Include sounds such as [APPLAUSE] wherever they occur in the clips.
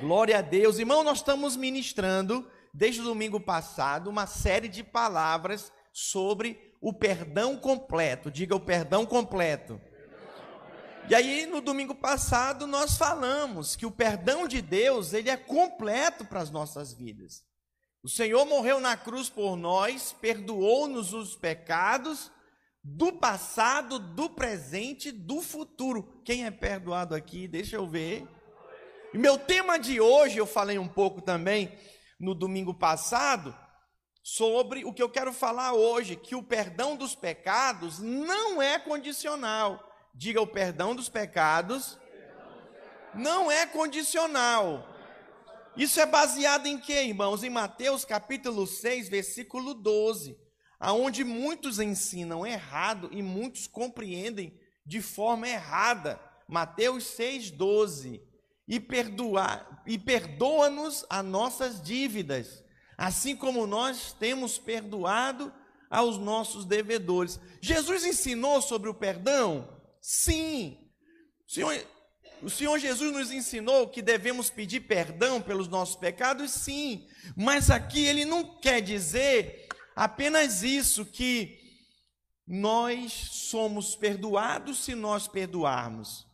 Glória a Deus. Irmão, nós estamos ministrando, desde o domingo passado, uma série de palavras sobre o perdão completo. Diga o perdão completo. E aí, no domingo passado, nós falamos que o perdão de Deus, ele é completo para as nossas vidas. O Senhor morreu na cruz por nós, perdoou-nos os pecados do passado, do presente, do futuro. Quem é perdoado aqui? Deixa eu ver. E meu tema de hoje, eu falei um pouco também no domingo passado, sobre o que eu quero falar hoje, que o perdão dos pecados não é condicional. Diga o perdão dos pecados não é condicional. Isso é baseado em quê, irmãos? Em Mateus capítulo 6, versículo 12, aonde muitos ensinam errado e muitos compreendem de forma errada. Mateus 6, 12 e perdoar e perdoa-nos as nossas dívidas, assim como nós temos perdoado aos nossos devedores. Jesus ensinou sobre o perdão? Sim. O Senhor, o Senhor Jesus nos ensinou que devemos pedir perdão pelos nossos pecados? Sim. Mas aqui ele não quer dizer apenas isso que nós somos perdoados se nós perdoarmos.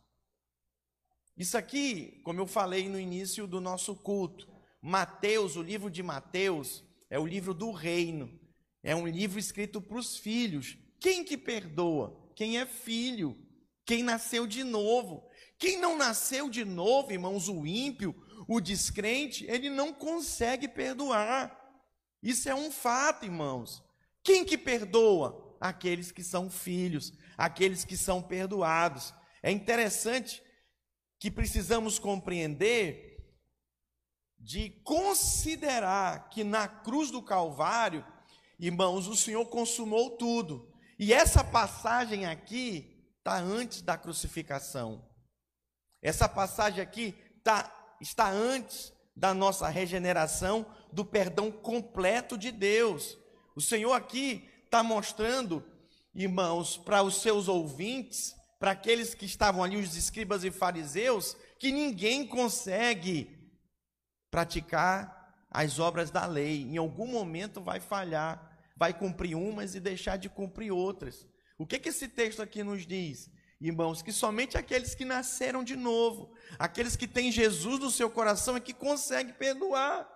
Isso aqui, como eu falei no início do nosso culto, Mateus, o livro de Mateus, é o livro do reino. É um livro escrito para os filhos. Quem que perdoa? Quem é filho? Quem nasceu de novo? Quem não nasceu de novo, irmãos, o ímpio, o descrente, ele não consegue perdoar. Isso é um fato, irmãos. Quem que perdoa? Aqueles que são filhos, aqueles que são perdoados. É interessante que precisamos compreender de considerar que na cruz do Calvário, irmãos, o Senhor consumou tudo. E essa passagem aqui está antes da crucificação. Essa passagem aqui tá, está antes da nossa regeneração, do perdão completo de Deus. O Senhor aqui está mostrando, irmãos, para os seus ouvintes, para aqueles que estavam ali, os escribas e fariseus, que ninguém consegue praticar as obras da lei. Em algum momento vai falhar, vai cumprir umas e deixar de cumprir outras. O que, que esse texto aqui nos diz? Irmãos, que somente aqueles que nasceram de novo, aqueles que têm Jesus no seu coração é que conseguem perdoar.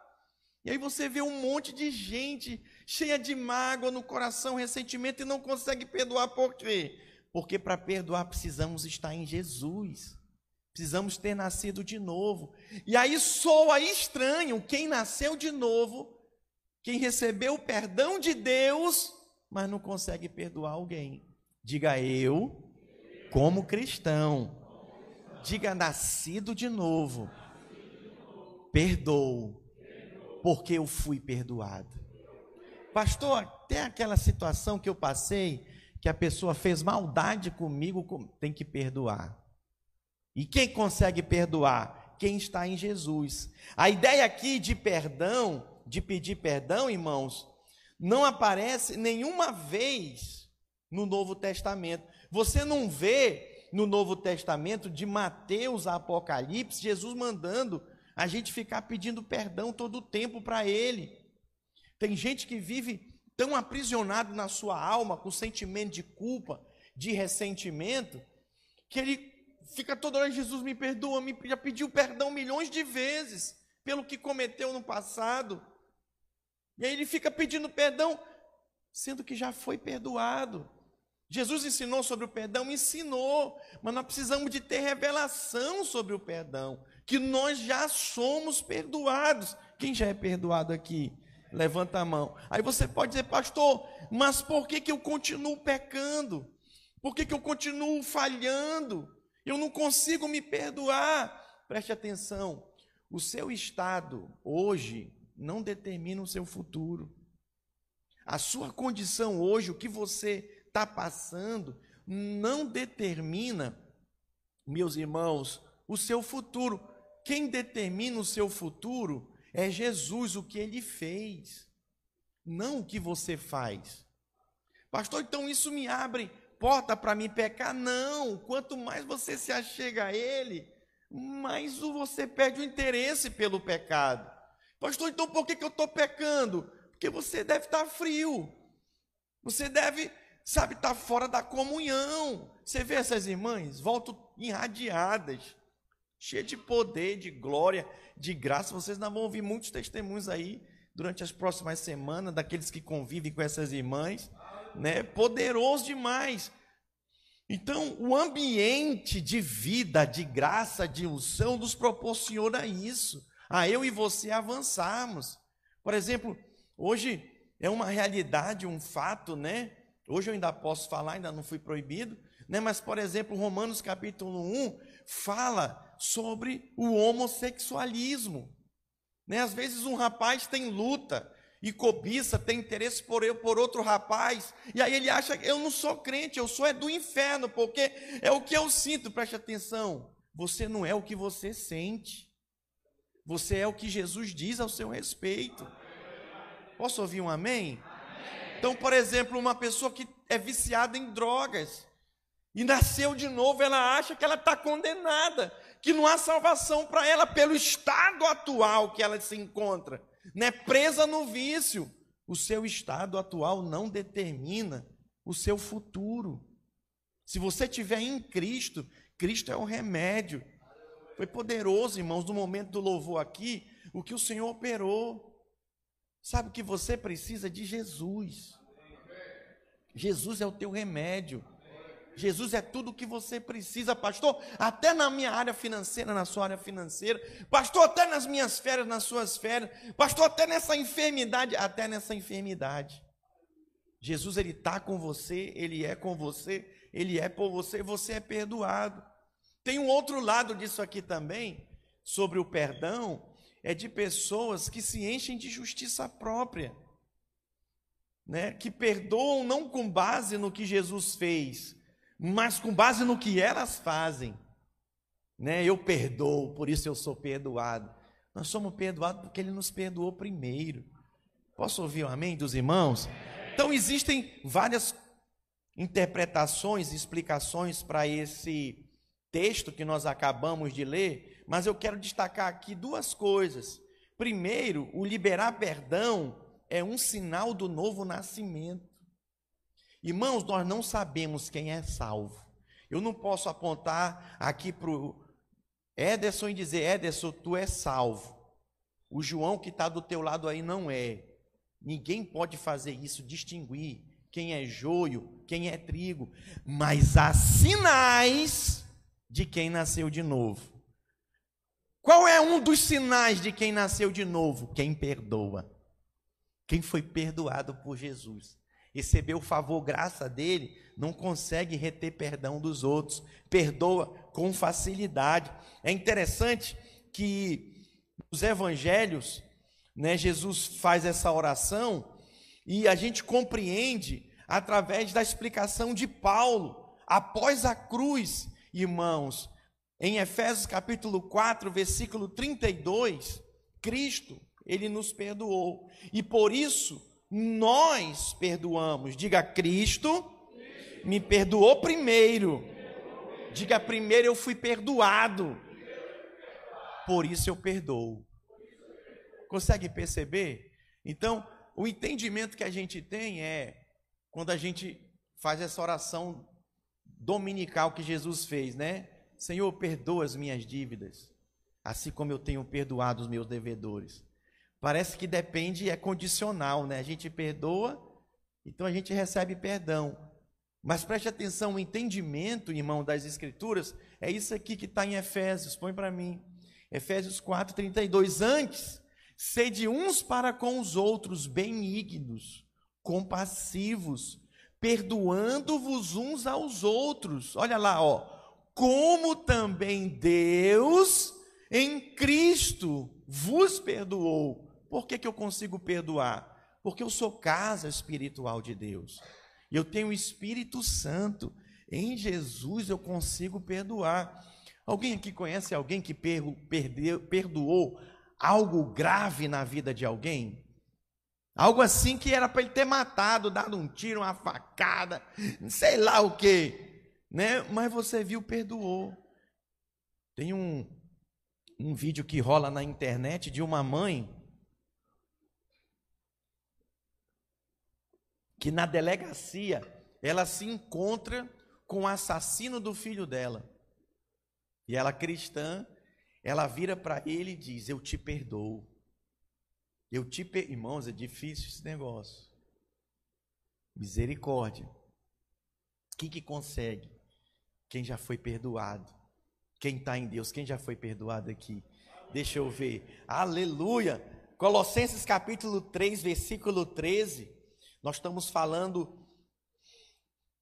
E aí você vê um monte de gente cheia de mágoa no coração, ressentimento e não consegue perdoar por quê? Porque para perdoar precisamos estar em Jesus. Precisamos ter nascido de novo. E aí soa estranho quem nasceu de novo, quem recebeu o perdão de Deus, mas não consegue perdoar alguém. Diga eu, como cristão. Diga nascido de novo. Perdoo, porque eu fui perdoado. Pastor, até aquela situação que eu passei, que a pessoa fez maldade comigo, tem que perdoar. E quem consegue perdoar? Quem está em Jesus. A ideia aqui de perdão, de pedir perdão, irmãos, não aparece nenhuma vez no Novo Testamento. Você não vê no Novo Testamento, de Mateus a Apocalipse, Jesus mandando a gente ficar pedindo perdão todo o tempo para Ele. Tem gente que vive tão aprisionado na sua alma com sentimento de culpa, de ressentimento, que ele fica toda hora, Jesus me perdoa, me, já pediu perdão milhões de vezes pelo que cometeu no passado. E aí ele fica pedindo perdão, sendo que já foi perdoado. Jesus ensinou sobre o perdão, ensinou, mas nós precisamos de ter revelação sobre o perdão, que nós já somos perdoados. Quem já é perdoado aqui? Levanta a mão. Aí você pode dizer, pastor, mas por que, que eu continuo pecando? Por que, que eu continuo falhando? Eu não consigo me perdoar. Preste atenção. O seu estado hoje não determina o seu futuro. A sua condição hoje, o que você está passando, não determina, meus irmãos, o seu futuro. Quem determina o seu futuro é Jesus o que ele fez, não o que você faz. Pastor, então isso me abre porta para me pecar? Não, quanto mais você se achega a ele, mais você perde o interesse pelo pecado. Pastor, então por que, que eu estou pecando? Porque você deve estar frio. Você deve, sabe, estar fora da comunhão. Você vê essas irmãs, voltam irradiadas, cheias de poder, de glória, de graça. Vocês não vão ouvir muitos testemunhos aí durante as próximas semanas daqueles que convivem com essas irmãs, né? Poderoso demais. Então, o ambiente de vida, de graça, de unção nos proporciona isso, a eu e você avançarmos. Por exemplo, hoje é uma realidade, um fato, né? Hoje eu ainda posso falar, ainda não fui proibido, né? Mas, por exemplo, Romanos capítulo 1 fala sobre o homossexualismo. Né? Às vezes um rapaz tem luta e cobiça, tem interesse por eu, por outro rapaz, e aí ele acha eu não sou crente, eu sou é do inferno, porque é o que eu sinto, preste atenção. Você não é o que você sente. Você é o que Jesus diz ao seu respeito. Posso ouvir um amém? Então, por exemplo, uma pessoa que é viciada em drogas e nasceu de novo, ela acha que ela está condenada que não há salvação para ela pelo estado atual que ela se encontra, né? presa no vício. O seu estado atual não determina o seu futuro. Se você estiver em Cristo, Cristo é o remédio. Foi poderoso, irmãos, no momento do louvor aqui, o que o Senhor operou. Sabe que você precisa de Jesus. Jesus é o teu remédio. Jesus é tudo o que você precisa, pastor. Até na minha área financeira, na sua área financeira, pastor, até nas minhas férias, nas suas férias, pastor, até nessa enfermidade, até nessa enfermidade. Jesus, ele está com você, ele é com você, ele é por você, você é perdoado. Tem um outro lado disso aqui também, sobre o perdão, é de pessoas que se enchem de justiça própria, né? que perdoam não com base no que Jesus fez, mas com base no que elas fazem. Né? Eu perdoo, por isso eu sou perdoado. Nós somos perdoados porque Ele nos perdoou primeiro. Posso ouvir o amém dos irmãos? Então existem várias interpretações, explicações para esse texto que nós acabamos de ler, mas eu quero destacar aqui duas coisas. Primeiro, o liberar perdão é um sinal do novo nascimento. Irmãos, nós não sabemos quem é salvo. Eu não posso apontar aqui para o Ederson e dizer: Ederson, tu é salvo. O João que está do teu lado aí não é. Ninguém pode fazer isso, distinguir quem é joio, quem é trigo. Mas há sinais de quem nasceu de novo. Qual é um dos sinais de quem nasceu de novo? Quem perdoa. Quem foi perdoado por Jesus recebeu o favor, graça dele, não consegue reter perdão dos outros, perdoa com facilidade. É interessante que nos evangelhos, né, Jesus faz essa oração e a gente compreende através da explicação de Paulo, após a cruz, irmãos, em Efésios capítulo 4, versículo 32, Cristo, ele nos perdoou. E por isso nós perdoamos. Diga, Cristo me perdoou primeiro. Diga, primeiro eu fui perdoado. Por isso eu perdoo. Consegue perceber? Então, o entendimento que a gente tem é quando a gente faz essa oração dominical que Jesus fez, né? Senhor, perdoa as minhas dívidas, assim como eu tenho perdoado os meus devedores. Parece que depende, é condicional, né? A gente perdoa, então a gente recebe perdão. Mas preste atenção, o entendimento, irmão, das Escrituras, é isso aqui que está em Efésios, põe para mim. Efésios 4, 32. Antes, sede uns para com os outros benignos, compassivos, perdoando-vos uns aos outros. Olha lá, ó. Como também Deus em Cristo vos perdoou por que, que eu consigo perdoar? Porque eu sou casa espiritual de Deus. Eu tenho o Espírito Santo. Em Jesus eu consigo perdoar. Alguém aqui conhece alguém que perdeu, perdoou algo grave na vida de alguém? Algo assim que era para ele ter matado, dado um tiro, uma facada, sei lá o que, né? Mas você viu, perdoou. Tem um um vídeo que rola na internet de uma mãe que na delegacia ela se encontra com o assassino do filho dela. E ela cristã, ela vira para ele e diz: "Eu te perdoo". Eu te per... irmãos, é difícil esse negócio. Misericórdia. Quem que consegue? Quem já foi perdoado. Quem está em Deus, quem já foi perdoado aqui? Deixa eu ver. Aleluia! Colossenses capítulo 3, versículo 13. Nós estamos falando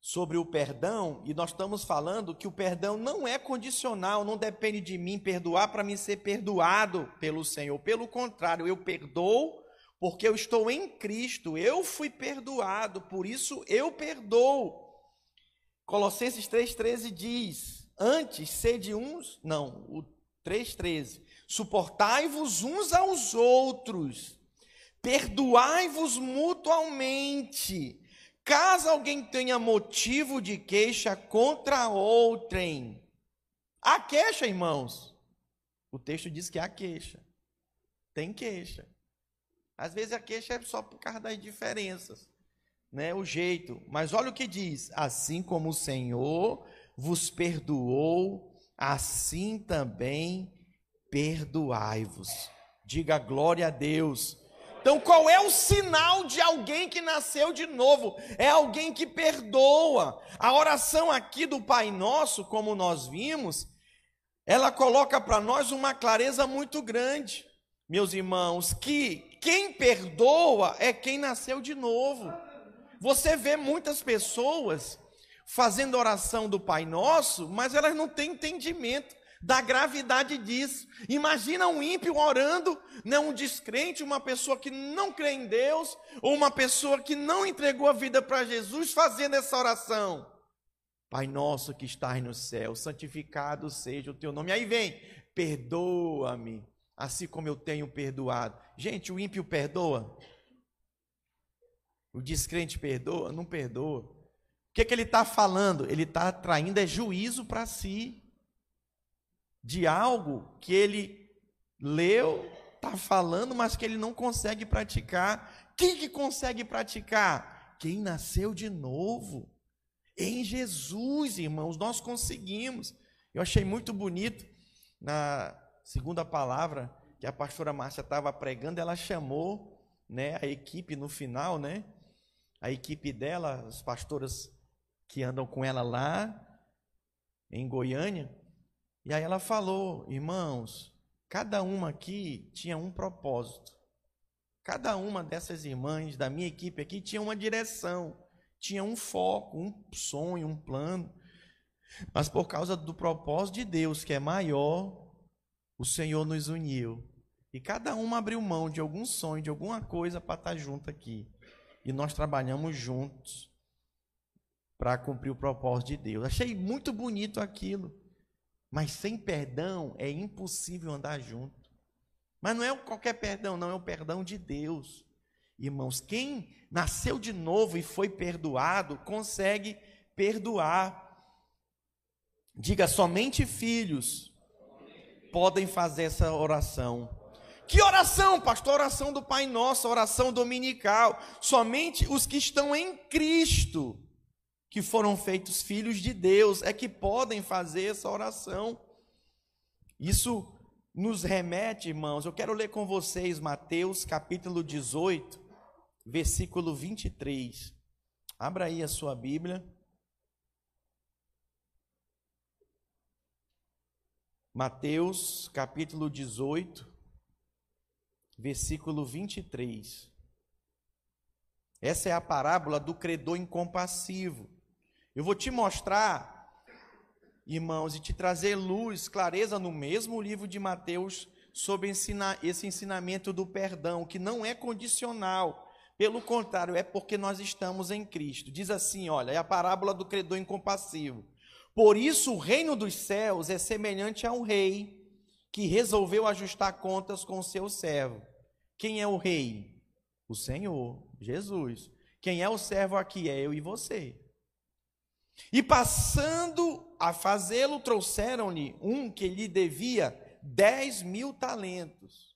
sobre o perdão e nós estamos falando que o perdão não é condicional, não depende de mim perdoar para mim ser perdoado pelo Senhor. Pelo contrário, eu perdoo porque eu estou em Cristo, eu fui perdoado, por isso eu perdoo. Colossenses 3,13 diz: Antes, sede uns, não, o 3,13: Suportai-vos uns aos outros, perdoai-vos mutualmente, caso alguém tenha motivo de queixa contra outrem. Há queixa, irmãos. O texto diz que há queixa. Tem queixa. Às vezes a queixa é só por causa das diferenças, né? O jeito. Mas olha o que diz: assim como o Senhor vos perdoou, assim também perdoai-vos. Diga glória a Deus. Então, qual é o sinal de alguém que nasceu de novo? É alguém que perdoa. A oração aqui do Pai Nosso, como nós vimos, ela coloca para nós uma clareza muito grande, meus irmãos, que quem perdoa é quem nasceu de novo. Você vê muitas pessoas fazendo oração do Pai Nosso, mas elas não têm entendimento da gravidade disso. Imagina um ímpio orando, não né, um descrente, uma pessoa que não crê em Deus, ou uma pessoa que não entregou a vida para Jesus fazendo essa oração. Pai nosso que estás no céu, santificado seja o teu nome. Aí vem, perdoa-me assim como eu tenho perdoado. Gente, o ímpio perdoa? O descrente perdoa? Não perdoa. O que, é que ele está falando? Ele está traindo é juízo para si de algo que ele leu, está falando, mas que ele não consegue praticar. Quem que consegue praticar? Quem nasceu de novo. Em Jesus, irmãos, nós conseguimos. Eu achei muito bonito na segunda palavra que a pastora Márcia estava pregando, ela chamou né, a equipe no final, né? A equipe dela, as pastoras que andam com ela lá em Goiânia. E aí ela falou, irmãos, cada uma aqui tinha um propósito. Cada uma dessas irmãs da minha equipe aqui tinha uma direção, tinha um foco, um sonho, um plano. Mas por causa do propósito de Deus, que é maior, o Senhor nos uniu. E cada uma abriu mão de algum sonho, de alguma coisa para estar junto aqui. E nós trabalhamos juntos para cumprir o propósito de Deus. Achei muito bonito aquilo. Mas sem perdão é impossível andar junto. Mas não é qualquer perdão, não, é o perdão de Deus. Irmãos, quem nasceu de novo e foi perdoado, consegue perdoar. Diga somente filhos podem fazer essa oração. Que oração, pastor? Oração do Pai Nosso, oração dominical. Somente os que estão em Cristo, que foram feitos filhos de Deus, é que podem fazer essa oração. Isso nos remete, irmãos. Eu quero ler com vocês Mateus capítulo 18, versículo 23. Abra aí a sua Bíblia. Mateus capítulo 18, versículo 23. Essa é a parábola do credor incompassivo. Eu vou te mostrar, irmãos, e te trazer luz, clareza no mesmo livro de Mateus sobre esse ensinamento do perdão, que não é condicional. Pelo contrário, é porque nós estamos em Cristo. Diz assim: olha, é a parábola do credor incompassivo. Por isso, o reino dos céus é semelhante a um rei que resolveu ajustar contas com o seu servo. Quem é o rei? O Senhor, Jesus. Quem é o servo aqui? É eu e você. E passando a fazê-lo, trouxeram-lhe um que lhe devia 10 mil talentos.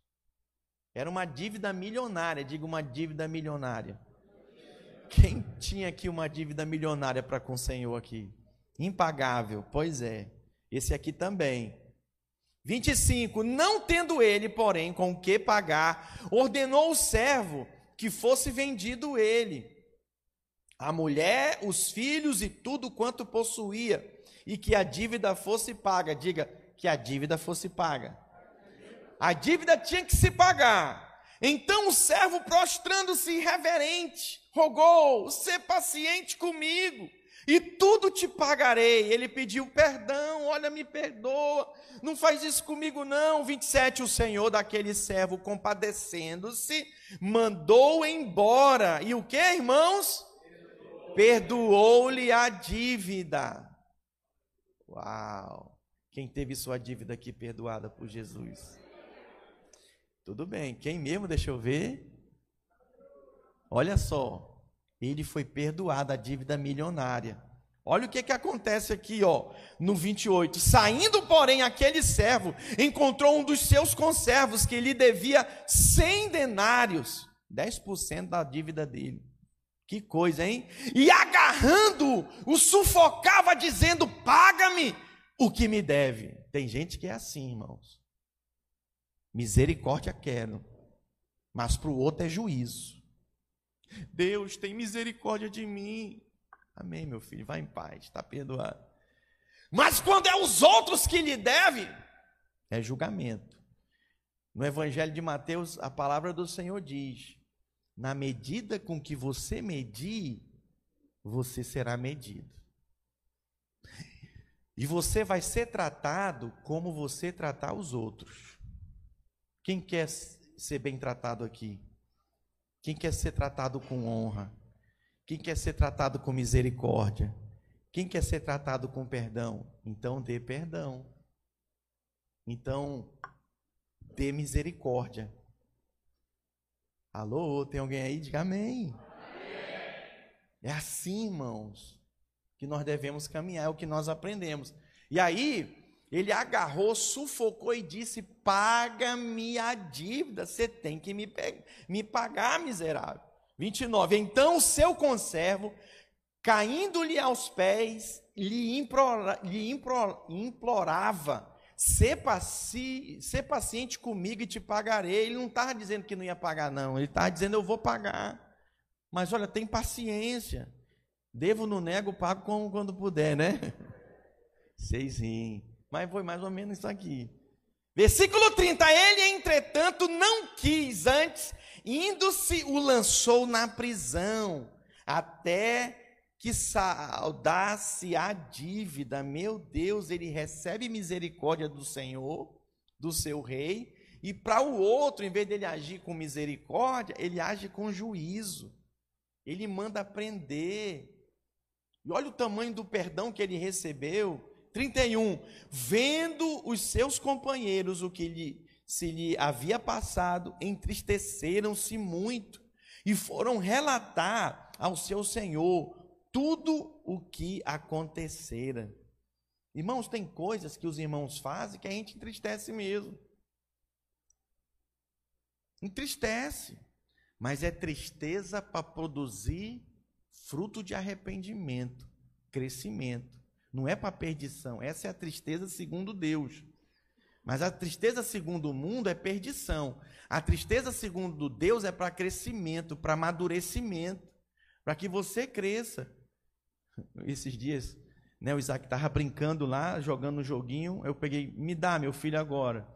Era uma dívida milionária, diga uma dívida milionária. Quem tinha aqui uma dívida milionária para com o Senhor aqui? Impagável, pois é. Esse aqui também. 25. Não tendo ele, porém, com o que pagar, ordenou o servo que fosse vendido ele, a mulher, os filhos e tudo quanto possuía, e que a dívida fosse paga. Diga que a dívida fosse paga. A dívida tinha que se pagar. Então o servo, prostrando-se reverente, rogou: "Sê paciente comigo, e tudo te pagarei". Ele pediu perdão, olha, me perdoa, não faz isso comigo não. 27, o Senhor daquele servo, compadecendo-se, mandou embora. E o que, irmãos? Perdoou-lhe a dívida. Uau! Quem teve sua dívida aqui perdoada por Jesus? Tudo bem. Quem mesmo? Deixa eu ver. Olha só. Ele foi perdoado a dívida milionária. Olha o que, que acontece aqui, ó, no 28. Saindo, porém, aquele servo encontrou um dos seus conservos que lhe devia 100 denários, 10% da dívida dele. Que coisa, hein? E agarrando, o sufocava, dizendo: Paga-me o que me deve. Tem gente que é assim, irmãos. Misericórdia quero, mas para o outro é juízo. Deus tem misericórdia de mim. Amém, meu filho, vá em paz, está perdoado. Mas quando é os outros que lhe devem, é julgamento. No Evangelho de Mateus, a palavra do Senhor diz: na medida com que você medir, você será medido. E você vai ser tratado como você tratar os outros. Quem quer ser bem tratado aqui? Quem quer ser tratado com honra? Quem quer ser tratado com misericórdia? Quem quer ser tratado com perdão? Então dê perdão. Então dê misericórdia. Alô, tem alguém aí? Diga amém. É assim, irmãos, que nós devemos caminhar, é o que nós aprendemos. E aí, ele agarrou, sufocou e disse: Paga-me a dívida, você tem que me, me pagar, miserável. 29. Então o seu conservo, caindo-lhe aos pés, lhe, implora, lhe implora, implorava: ser, paci, ser paciente comigo e te pagarei. Ele não estava dizendo que não ia pagar, não. Ele estava dizendo: Eu vou pagar. Mas olha, tem paciência. Devo, não nego, pago quando puder, né? [LAUGHS] Seis riem. Mas foi mais ou menos isso aqui. Versículo 30. Ele, entretanto, não quis, antes, indo-se, o lançou na prisão, até que saudasse a dívida. Meu Deus, ele recebe misericórdia do Senhor, do seu rei, e para o outro, em vez dele agir com misericórdia, ele age com juízo. Ele manda prender. E olha o tamanho do perdão que ele recebeu. 31. Vendo os seus companheiros o que lhe, se lhe havia passado, entristeceram-se muito e foram relatar ao seu senhor tudo o que acontecera. Irmãos, tem coisas que os irmãos fazem que a gente entristece mesmo. Entristece, mas é tristeza para produzir fruto de arrependimento, crescimento. Não é para perdição. Essa é a tristeza segundo Deus. Mas a tristeza segundo o mundo é perdição. A tristeza segundo Deus é para crescimento, para amadurecimento, para que você cresça. Esses dias, né, o Isaac estava brincando lá, jogando um joguinho. Eu peguei, me dá, meu filho, agora.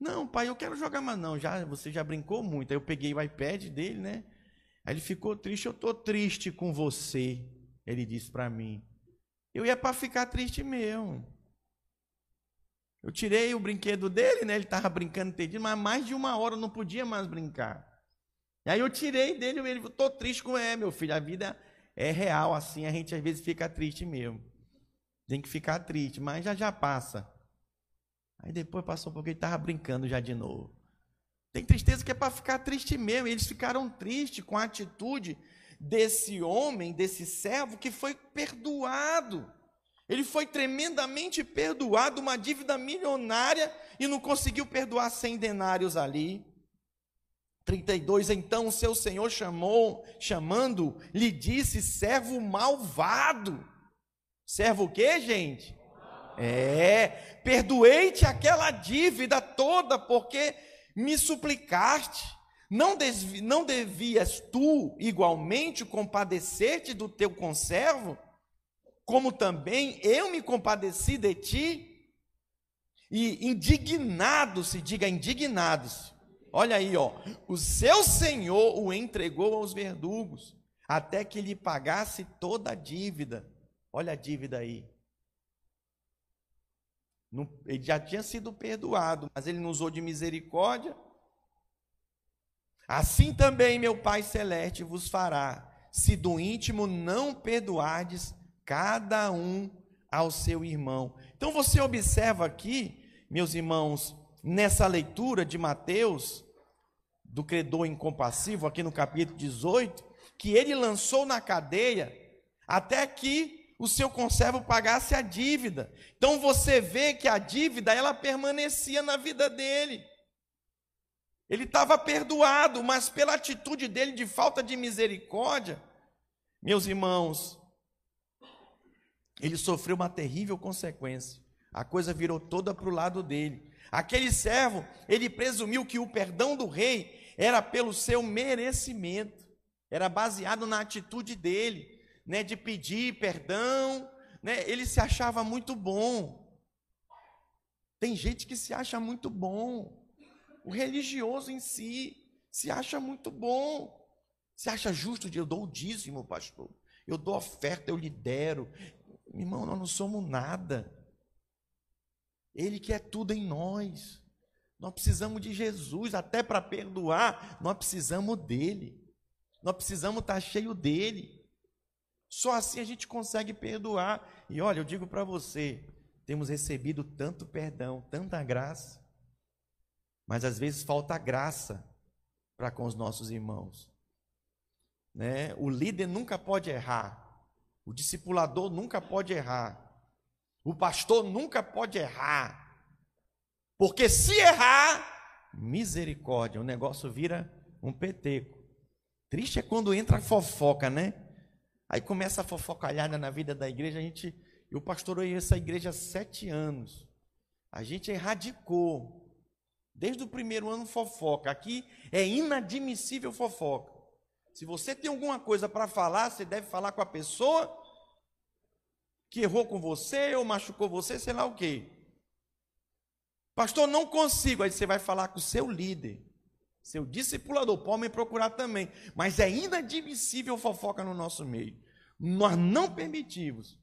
Não, pai, eu quero jogar, mas não, já, você já brincou muito. Aí eu peguei o iPad dele, né? Aí ele ficou triste, eu estou triste com você. Ele disse para mim. Eu ia para ficar triste mesmo. Eu tirei o brinquedo dele, né? Ele estava brincando entendido, mas mais de uma hora eu não podia mais brincar. E aí eu tirei dele, ele tô triste com ele, meu filho. A vida é real assim, a gente às vezes fica triste mesmo. Tem que ficar triste, mas já já passa. Aí depois passou um pouco, ele estava brincando já de novo. Tem tristeza que é para ficar triste mesmo. E eles ficaram tristes com a atitude desse homem, desse servo que foi perdoado. Ele foi tremendamente perdoado, uma dívida milionária, e não conseguiu perdoar 100 denários ali. 32, então seu senhor chamou, chamando, lhe disse: servo malvado. Servo o quê, gente? É, perdoei-te aquela dívida toda, porque me suplicaste. Não, desvi, não devias tu igualmente compadecer-te do teu conservo? Como também eu me compadeci de ti? E indignados, se diga indignados, olha aí, ó, o seu senhor o entregou aos verdugos, até que lhe pagasse toda a dívida. Olha a dívida aí. ele já tinha sido perdoado, mas ele não usou de misericórdia. Assim também meu Pai Celeste vos fará, se do íntimo não perdoardes cada um ao seu irmão. Então você observa aqui, meus irmãos, nessa leitura de Mateus, do credor incompassivo, aqui no capítulo 18, que ele lançou na cadeia até que o seu conservo pagasse a dívida. Então você vê que a dívida ela permanecia na vida dele. Ele estava perdoado, mas pela atitude dele de falta de misericórdia, meus irmãos, ele sofreu uma terrível consequência. A coisa virou toda para o lado dele. Aquele servo, ele presumiu que o perdão do rei era pelo seu merecimento, era baseado na atitude dele né, de pedir perdão, né, ele se achava muito bom. Tem gente que se acha muito bom. O religioso em si se acha muito bom. Se acha justo de eu dou o dízimo, pastor. Eu dou oferta, eu lidero. Irmão, nós não somos nada. Ele que é tudo em nós. Nós precisamos de Jesus, até para perdoar, nós precisamos dele. Nós precisamos estar cheio dele. Só assim a gente consegue perdoar. E olha, eu digo para você, temos recebido tanto perdão, tanta graça, mas às vezes falta graça para com os nossos irmãos. Né? O líder nunca pode errar, o discipulador nunca pode errar, o pastor nunca pode errar, porque se errar, misericórdia, o negócio vira um peteco. Triste é quando entra fofoca, né? Aí começa a fofocalhada na vida da igreja. A gente, eu pastorei essa igreja há sete anos. A gente erradicou. Desde o primeiro ano fofoca. Aqui é inadmissível fofoca. Se você tem alguma coisa para falar, você deve falar com a pessoa que errou com você ou machucou você, sei lá o quê. Pastor, não consigo. Aí você vai falar com o seu líder, seu discipulador. Pode me procurar também. Mas é inadmissível fofoca no nosso meio. Nós não permitimos.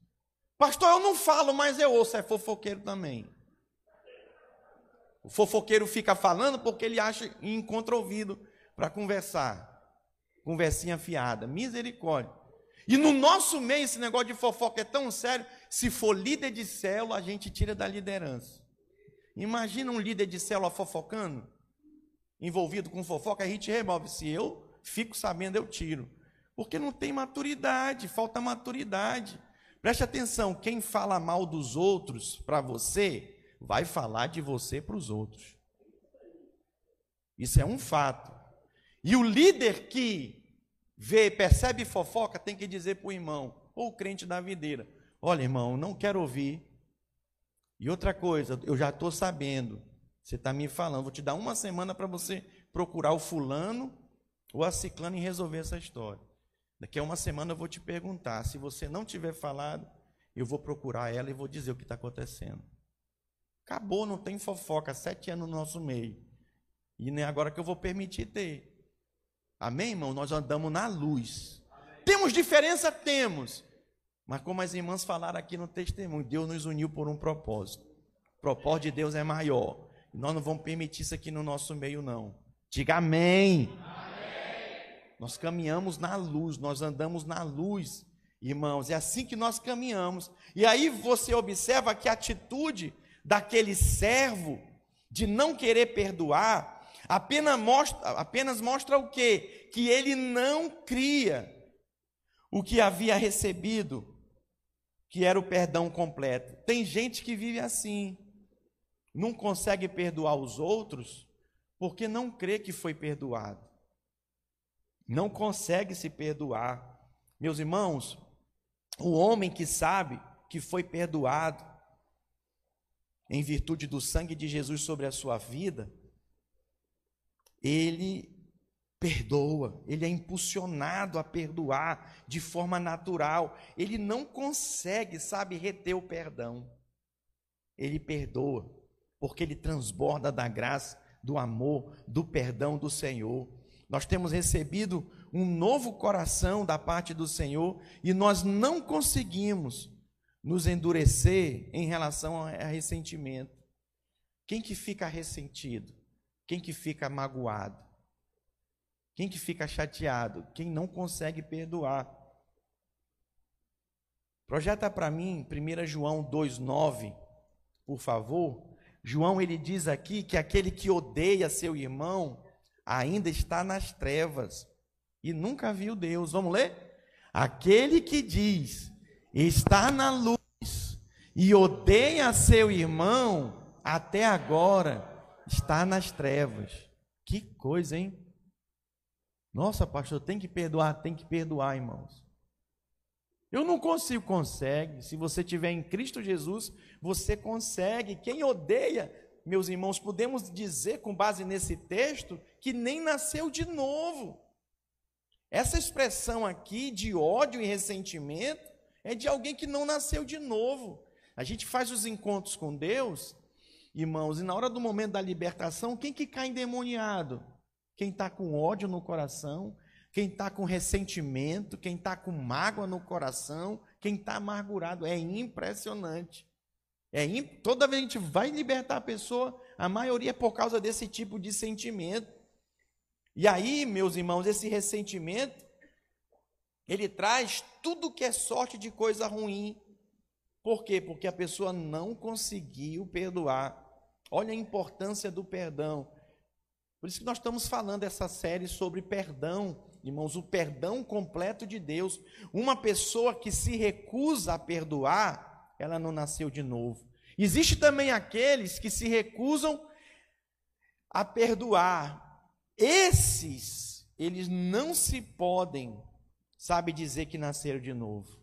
Pastor, eu não falo, mas eu ouço. É fofoqueiro também. O fofoqueiro fica falando porque ele acha e encontra ouvido para conversar. Conversinha fiada. Misericórdia. E no nosso meio, esse negócio de fofoca é tão sério. Se for líder de célula, a gente tira da liderança. Imagina um líder de célula fofocando, envolvido com fofoca, a gente remove. Se eu fico sabendo, eu tiro. Porque não tem maturidade, falta maturidade. Preste atenção: quem fala mal dos outros para você, vai falar de você para os outros. Isso é um fato. E o líder que vê, percebe fofoca, tem que dizer para o irmão, ou o crente da videira: Olha, irmão, não quero ouvir. E outra coisa, eu já estou sabendo, você está me falando, vou te dar uma semana para você procurar o fulano ou a ciclana e resolver essa história. Daqui a uma semana eu vou te perguntar. Se você não tiver falado, eu vou procurar ela e vou dizer o que está acontecendo. Acabou, não tem fofoca. Sete anos no nosso meio. E nem agora que eu vou permitir ter. Amém, irmão? Nós andamos na luz. Temos diferença? Temos. Mas como as irmãs falaram aqui no testemunho, Deus nos uniu por um propósito. O propósito de Deus é maior. Nós não vamos permitir isso aqui no nosso meio, não. Diga amém. amém. Nós caminhamos na luz, nós andamos na luz, irmãos. É assim que nós caminhamos. E aí você observa que a atitude daquele servo de não querer perdoar apenas mostra, apenas mostra o quê? Que ele não cria o que havia recebido. que era o perdão completo. Tem gente que vive assim, não consegue perdoar os outros porque não crê que foi perdoado. Não consegue se perdoar. Meus irmãos, o homem que sabe que foi perdoado em virtude do sangue de Jesus sobre a sua vida, ele perdoa, ele é impulsionado a perdoar de forma natural. Ele não consegue, sabe, reter o perdão. Ele perdoa, porque ele transborda da graça, do amor, do perdão do Senhor. Nós temos recebido um novo coração da parte do Senhor e nós não conseguimos nos endurecer em relação a ressentimento. Quem que fica ressentido? Quem que fica magoado? Quem que fica chateado? Quem não consegue perdoar. Projeta para mim 1 João 2,9, por favor. João ele diz aqui que aquele que odeia seu irmão ainda está nas trevas e nunca viu Deus. Vamos ler? Aquele que diz está na luz e odeia seu irmão até agora está nas trevas. Que coisa, hein? Nossa, pastor, tem que perdoar, tem que perdoar, irmãos. Eu não consigo, consegue. Se você tiver em Cristo Jesus, você consegue. Quem odeia, meus irmãos, podemos dizer com base nesse texto que nem nasceu de novo. Essa expressão aqui de ódio e ressentimento é de alguém que não nasceu de novo. A gente faz os encontros com Deus, irmãos, e na hora do momento da libertação, quem que cai endemoniado? quem está com ódio no coração, quem está com ressentimento, quem está com mágoa no coração, quem está amargurado. É impressionante. É imp... Toda vez que a gente vai libertar a pessoa, a maioria é por causa desse tipo de sentimento. E aí, meus irmãos, esse ressentimento, ele traz tudo que é sorte de coisa ruim. Por quê? Porque a pessoa não conseguiu perdoar. Olha a importância do perdão. Por isso que nós estamos falando essa série sobre perdão, irmãos, o perdão completo de Deus. Uma pessoa que se recusa a perdoar, ela não nasceu de novo. Existe também aqueles que se recusam a perdoar. Esses, eles não se podem, sabe, dizer que nasceram de novo.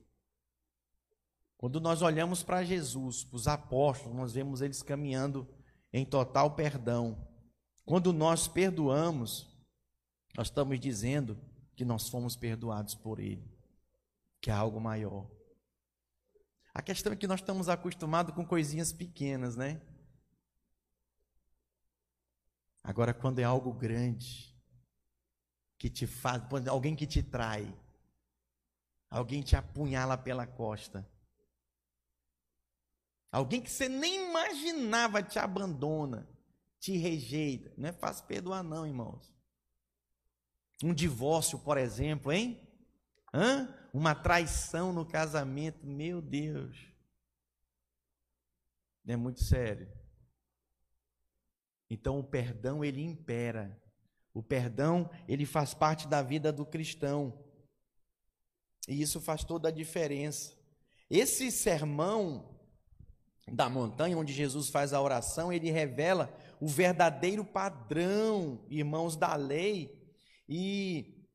Quando nós olhamos para Jesus, para os apóstolos, nós vemos eles caminhando em total perdão. Quando nós perdoamos, nós estamos dizendo que nós fomos perdoados por Ele, que é algo maior. A questão é que nós estamos acostumados com coisinhas pequenas, né? Agora, quando é algo grande, que te faz, alguém que te trai, alguém te apunhala pela costa, alguém que você nem imaginava te abandona, te rejeita. Não é fácil perdoar, não, irmãos. Um divórcio, por exemplo, hein? Hã? Uma traição no casamento, meu Deus. É muito sério. Então o perdão ele impera. O perdão ele faz parte da vida do cristão. E isso faz toda a diferença. Esse sermão da montanha onde Jesus faz a oração, ele revela o verdadeiro padrão, irmãos, da lei e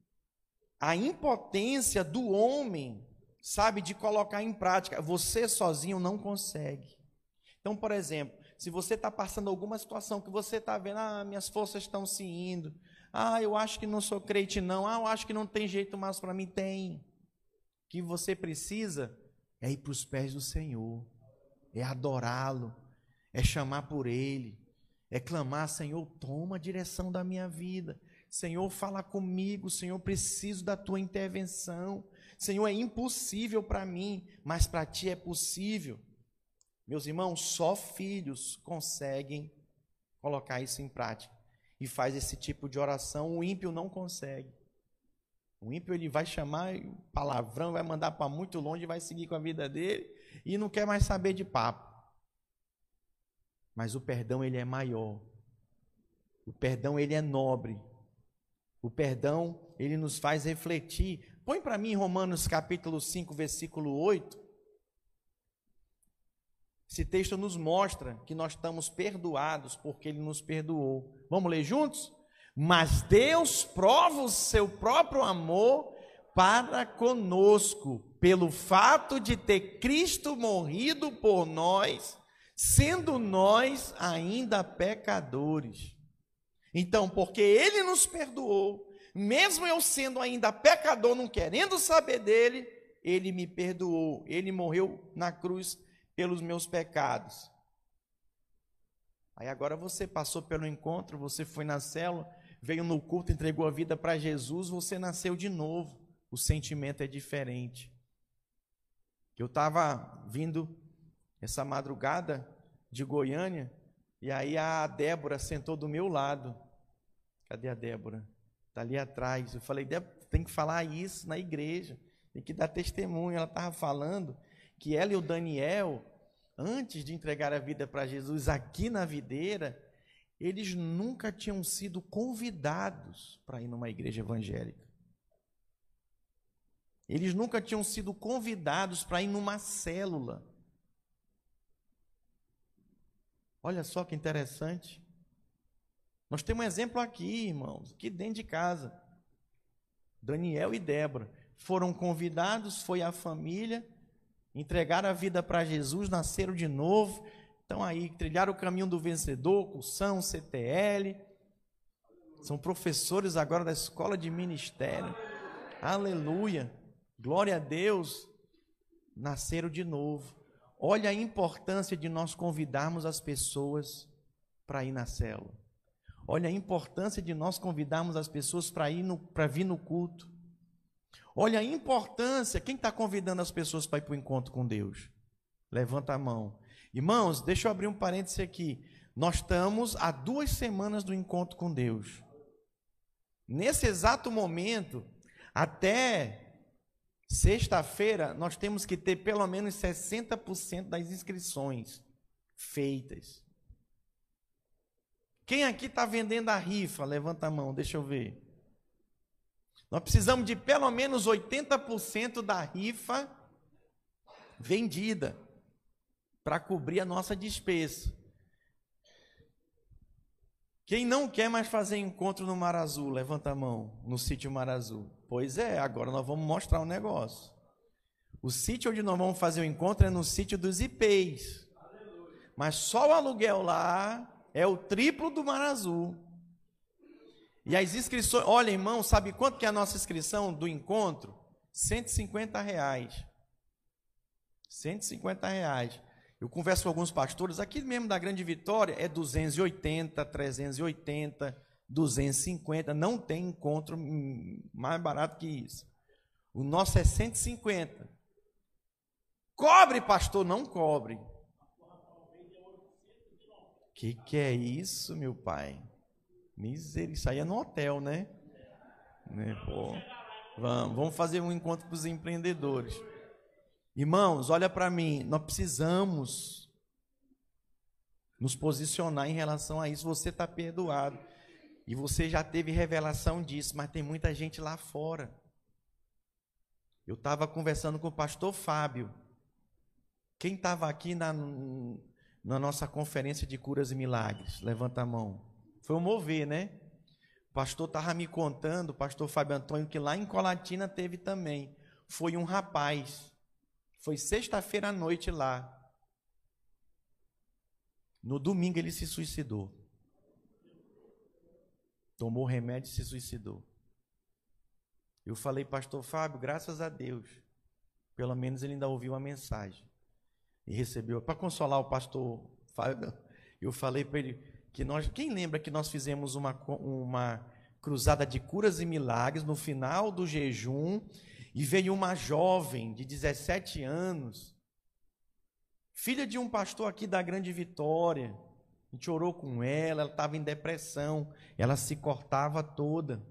a impotência do homem, sabe, de colocar em prática. Você sozinho não consegue. Então, por exemplo, se você está passando alguma situação que você está vendo, ah, minhas forças estão se indo, ah, eu acho que não sou crente, não, ah, eu acho que não tem jeito mais para mim, tem. O que você precisa é ir para os pés do Senhor, é adorá-lo, é chamar por Ele, é clamar, Senhor, toma a direção da minha vida. Senhor, fala comigo, Senhor, preciso da tua intervenção. Senhor, é impossível para mim, mas para ti é possível. Meus irmãos, só filhos conseguem colocar isso em prática e faz esse tipo de oração, o ímpio não consegue. O ímpio ele vai chamar palavrão, vai mandar para muito longe, vai seguir com a vida dele e não quer mais saber de papo. Mas o perdão ele é maior. O perdão ele é nobre. O perdão ele nos faz refletir. Põe para mim Romanos capítulo 5, versículo 8. Esse texto nos mostra que nós estamos perdoados porque ele nos perdoou. Vamos ler juntos? Mas Deus prova o seu próprio amor para conosco, pelo fato de ter Cristo morrido por nós, sendo nós ainda pecadores. Então, porque Ele nos perdoou, mesmo eu sendo ainda pecador, não querendo saber dele, Ele me perdoou, Ele morreu na cruz pelos meus pecados. Aí agora você passou pelo encontro, você foi na célula, veio no culto, entregou a vida para Jesus, você nasceu de novo. O sentimento é diferente. Eu estava vindo essa madrugada de Goiânia e aí a Débora sentou do meu lado. Cadê a Débora? Está ali atrás. Eu falei, Débora, tem que falar isso na igreja, tem que dar testemunho. Ela estava falando que ela e o Daniel, antes de entregar a vida para Jesus aqui na videira, eles nunca tinham sido convidados para ir numa igreja evangélica. Eles nunca tinham sido convidados para ir numa célula. Olha só que interessante. Nós temos um exemplo aqui, irmãos, aqui dentro de casa. Daniel e Débora foram convidados, foi a família, entregaram a vida para Jesus, nasceram de novo. Então aí, trilharam o caminho do vencedor, cursão, CTL. São professores agora da escola de ministério. Aleluia. Glória a Deus. Nasceram de novo. Olha a importância de nós convidarmos as pessoas para ir na célula. Olha a importância de nós convidarmos as pessoas para ir para vir no culto. Olha a importância. Quem está convidando as pessoas para ir para o encontro com Deus? Levanta a mão. Irmãos, deixa eu abrir um parêntese aqui. Nós estamos há duas semanas do encontro com Deus. Nesse exato momento, até sexta-feira, nós temos que ter pelo menos 60% das inscrições feitas. Quem aqui está vendendo a rifa? Levanta a mão, deixa eu ver. Nós precisamos de pelo menos 80% da rifa vendida para cobrir a nossa despesa. Quem não quer mais fazer encontro no Mar Azul, levanta a mão, no sítio Mar Azul. Pois é, agora nós vamos mostrar um negócio. O sítio onde nós vamos fazer o encontro é no sítio dos IPs. Mas só o aluguel lá é o triplo do Mar Azul. E as inscrições, olha, irmão, sabe quanto que é a nossa inscrição do encontro? 150 reais. 150 reais. Eu converso com alguns pastores, aqui mesmo da Grande Vitória é 280, 380, 250, não tem encontro mais barato que isso. O nosso é 150. Cobre, pastor, não cobre. Que que é isso, meu pai? Misericórdia, isso aí é no hotel, né? né? Pô, vamos, vamos fazer um encontro com os empreendedores. Irmãos, olha para mim, nós precisamos nos posicionar em relação a isso. Você está perdoado. E você já teve revelação disso, mas tem muita gente lá fora. Eu estava conversando com o pastor Fábio. Quem estava aqui na, na nossa conferência de curas e milagres? Levanta a mão. Foi um mover, né? O pastor estava me contando, o pastor Fábio Antônio, que lá em Colatina teve também. Foi um rapaz. Foi sexta-feira à noite lá. No domingo ele se suicidou. Tomou remédio e se suicidou. Eu falei, pastor Fábio, graças a Deus. Pelo menos ele ainda ouviu a mensagem e recebeu. Para consolar o pastor Fábio, [LAUGHS] eu falei para ele que nós. Quem lembra que nós fizemos uma, uma cruzada de curas e milagres no final do jejum e veio uma jovem de 17 anos, filha de um pastor aqui da Grande Vitória. A gente orou com ela, ela estava em depressão, ela se cortava toda.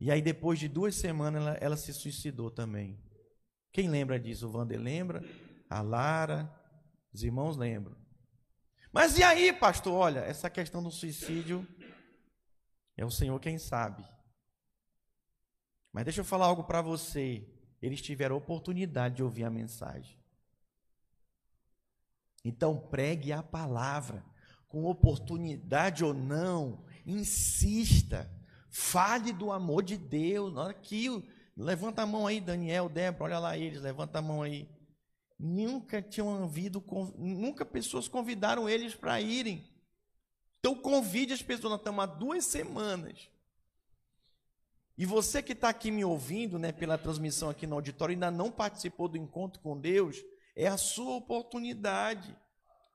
E aí, depois de duas semanas, ela, ela se suicidou também. Quem lembra disso? O Wander lembra? A Lara, os irmãos lembram. Mas e aí, pastor? Olha, essa questão do suicídio é o Senhor quem sabe. Mas deixa eu falar algo para você. Eles tiveram a oportunidade de ouvir a mensagem. Então pregue a palavra, com oportunidade ou não, insista, fale do amor de Deus. Na que levanta a mão aí, Daniel, Débora, olha lá eles, levanta a mão aí. Nunca tinham havido, nunca pessoas convidaram eles para irem. Então convide as pessoas, nós estamos há duas semanas. E você que está aqui me ouvindo, né, pela transmissão aqui no auditório, ainda não participou do encontro com Deus, é a sua oportunidade.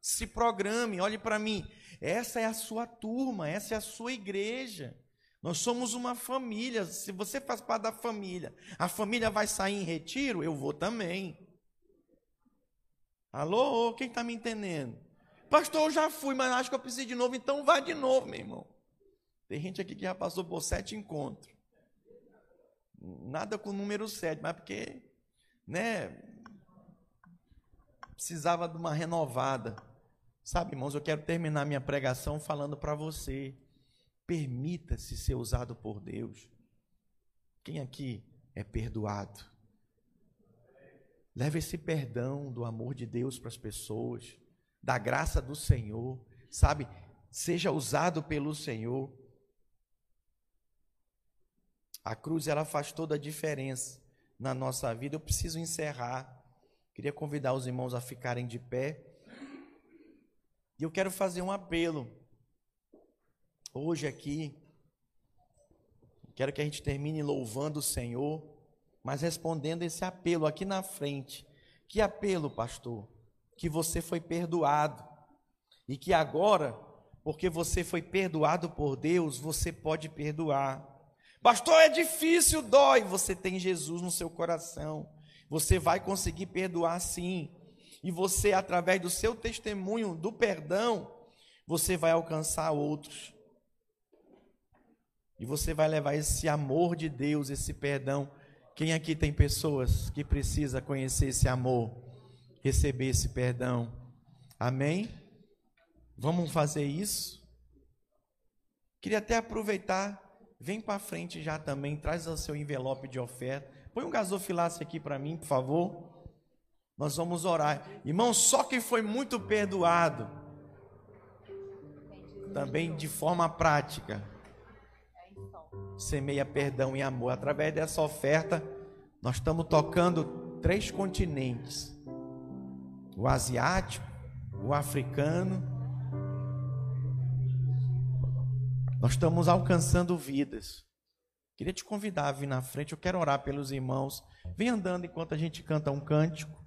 Se programe, olhe para mim. Essa é a sua turma, essa é a sua igreja. Nós somos uma família. Se você faz parte da família, a família vai sair em retiro, eu vou também. Alô, quem está me entendendo? Pastor, eu já fui, mas acho que eu preciso de novo, então vá de novo, meu irmão. Tem gente aqui que já passou por sete encontros. Nada com o número sete, mas porque, né, precisava de uma renovada. Sabe, irmãos, eu quero terminar minha pregação falando para você. Permita-se ser usado por Deus. Quem aqui é perdoado? Leve esse perdão do amor de Deus para as pessoas, da graça do Senhor, sabe? Seja usado pelo Senhor. A cruz ela faz toda a diferença na nossa vida. Eu preciso encerrar. Queria convidar os irmãos a ficarem de pé. E eu quero fazer um apelo. Hoje aqui, quero que a gente termine louvando o Senhor, mas respondendo esse apelo aqui na frente. Que apelo, pastor? Que você foi perdoado. E que agora, porque você foi perdoado por Deus, você pode perdoar. Pastor, é difícil, dói. Você tem Jesus no seu coração. Você vai conseguir perdoar sim. E você, através do seu testemunho do perdão, você vai alcançar outros. E você vai levar esse amor de Deus, esse perdão. Quem aqui tem pessoas que precisa conhecer esse amor, receber esse perdão? Amém? Vamos fazer isso? Queria até aproveitar, vem para frente já também, traz o seu envelope de oferta. Põe um gasofilaço aqui para mim, por favor. Nós vamos orar. Irmão, só quem foi muito perdoado, também de forma prática, semeia perdão e amor. Através dessa oferta, nós estamos tocando três continentes: o asiático, o africano. Nós estamos alcançando vidas. Queria te convidar a vir na frente, eu quero orar pelos irmãos. Vem andando enquanto a gente canta um cântico.